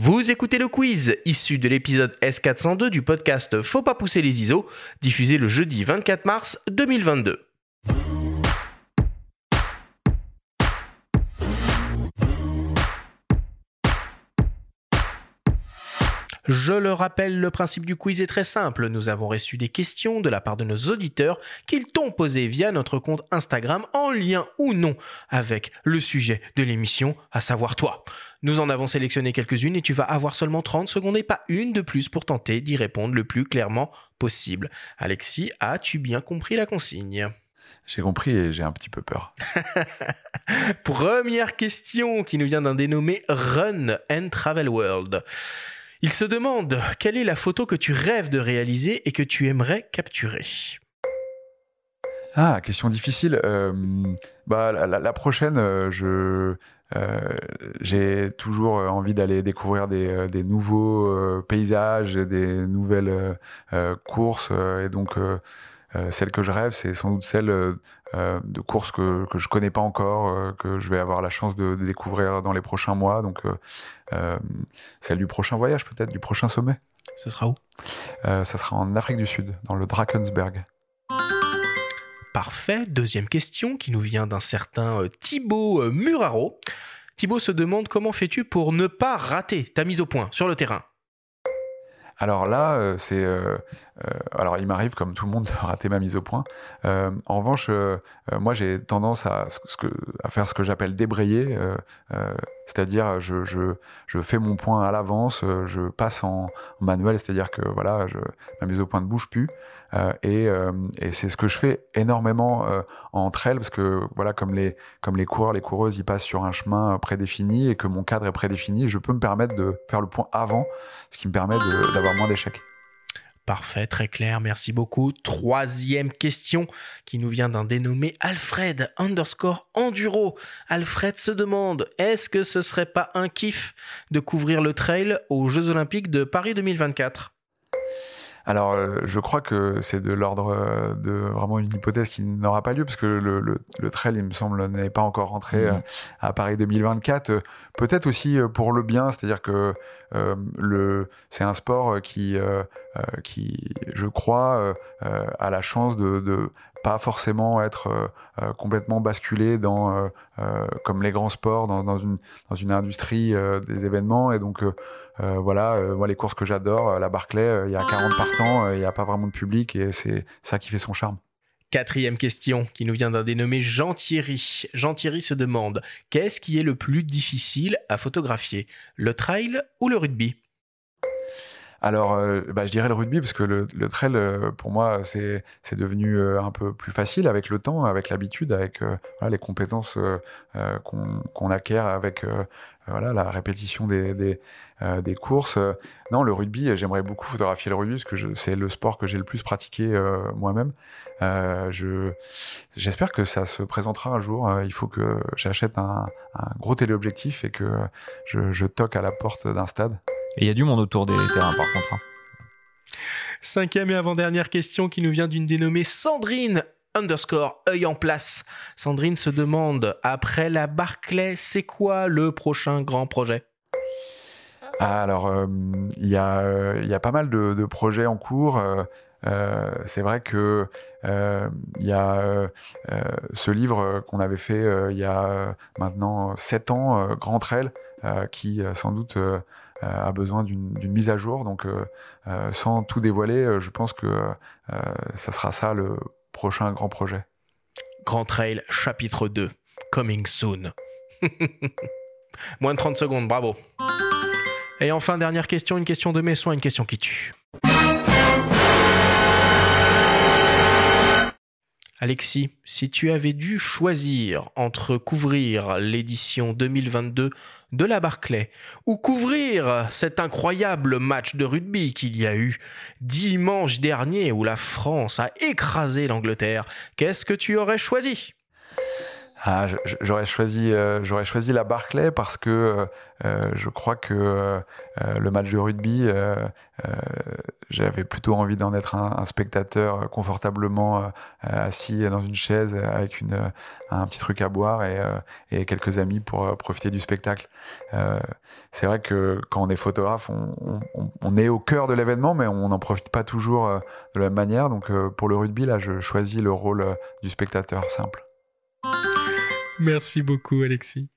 Vous écoutez le quiz issu de l'épisode S402 du podcast Faut pas pousser les ISO, diffusé le jeudi 24 mars 2022. Je le rappelle, le principe du quiz est très simple. Nous avons reçu des questions de la part de nos auditeurs qu'ils t'ont posées via notre compte Instagram en lien ou non avec le sujet de l'émission, à savoir toi. Nous en avons sélectionné quelques-unes et tu vas avoir seulement 30 secondes et pas une de plus pour tenter d'y répondre le plus clairement possible. Alexis, as-tu bien compris la consigne? J'ai compris et j'ai un petit peu peur. Première question qui nous vient d'un dénommé Run and Travel World. Il se demande quelle est la photo que tu rêves de réaliser et que tu aimerais capturer. Ah, question difficile. Euh, bah, la, prochaine, euh, euh, j'ai toujours envie d'aller découvrir des, des nouveaux paysages, des nouvelles courses, et donc celle que je rêve, c'est sans doute celle euh, de courses que que je connais pas encore, euh, que je vais avoir la chance de, de découvrir dans les prochains mois. Donc euh, celle du prochain voyage, peut-être du prochain sommet. Ce sera où? Ça sera en Afrique du Sud, dans le Drakensberg. Parfait. Deuxième question qui nous vient d'un certain Thibaut Muraro. Thibaut se demande comment fais-tu pour ne pas rater ta mise au point sur le terrain? Alors là, euh, c'est euh, euh, alors il m'arrive comme tout le monde de rater ma mise au point. En revanche, moi j'ai tendance à à faire ce que j'appelle débrayer, c'est-à-dire je, je je fais mon point à l'avance, euh, je passe en, manuel, c'est-à-dire que voilà, je, ma mise au point ne bouge plus. Euh, et euh, et c'est ce que je fais énormément euh, en trail parce que voilà comme les comme les coureurs, les coureuses, ils passent sur un chemin prédéfini et que mon cadre est prédéfini, je peux me permettre de faire le point avant, ce qui me permet d'avoir moins d'échecs. Parfait, très clair, merci beaucoup. Troisième question qui nous vient d'un dénommé Alfred underscore Enduro. Alfred se demande, est-ce que ce serait pas un kiff de couvrir le trail aux Jeux Olympiques de Paris 2024 Alors, euh, je crois que c'est de l'ordre euh, de vraiment une hypothèse qui n'aura pas lieu parce que le, le, le trail, il me semble, n'est pas encore rentré Mhm. euh, à Paris 2024. Euh, Peut-être aussi pour le bien, c'est-à-dire que euh, le, c'est un sport qui, euh, qui, je crois, euh, euh, a la chance de, de pas forcément être euh, euh, complètement basculé dans, euh, euh, comme les grands sports, dans, une dans une industrie euh, des événements. Et donc, euh, euh, voilà, euh, moi les courses que j'adore, euh, la Barclay, euh, il y a 40 partants, euh, il n'y a pas vraiment de public et c'est ça qui fait son charme. Quatrième question qui nous vient d'un dénommé Jean Thierry. Jean Thierry se demande, qu'est-ce qui est le plus difficile à photographier? Le trail ou le rugby? Alors, euh, bah, je dirais le rugby parce que le, le trail, euh, pour moi, c'est devenu euh, un peu plus facile avec le temps, avec l'habitude, avec voilà, les compétences euh, qu'on acquiert avec voilà la répétition des des, des courses. Non, le rugby, j'aimerais beaucoup photographier le rugby parce que c'est le sport que j'ai le plus pratiqué moi-même. Je j'espère que ça se présentera un jour. Il faut que j'achète un, un gros téléobjectif et que je, je toque à la porte d'un stade. Et il y a du monde autour des terrains par contre. hein. Cinquième et avant-dernière question qui nous vient d'une dénommée Sandrine underscore œil en place. Sandrine se demande, après la Barclay, c'est quoi le prochain grand projet? Ah, alors, euh, il y, a, euh, il y a pas mal de, de projets en cours. euh, euh, c'est vrai que euh, il y a ce livre qu'on avait fait euh, il y a maintenant sept ans, euh, Grand Trail, euh, qui sans doute a besoin d'une mise à jour. Donc, euh, euh, sans tout dévoiler, euh, je pense que euh, ça sera ça le prochain grand projet. Grand Trail chapitre 2, coming soon. Moins de 30 secondes, bravo. Et enfin, dernière question, une question de mes soins, une question qui tue. Alexis, si tu avais dû choisir entre couvrir l'édition 2022 de la Barclay ou couvrir cet incroyable match de rugby qu'il y a eu dimanche dernier où la France a écrasé l'Angleterre, qu'est-ce que tu aurais choisi? Ah, j'aurais choisi, euh, j'aurais choisi la Barclay parce que euh, euh, je crois que le match de rugby, j'avais plutôt envie d'en être un, spectateur confortablement assis dans une chaise avec une, un petit truc à boire et, et quelques amis pour profiter du spectacle. c'est vrai que quand on est photographe, on, on, on est au cœur de l'événement, mais on n'en profite pas toujours de la même manière. Donc pour le rugby, là, je choisis le rôle du spectateur simple. Merci beaucoup, Alexis.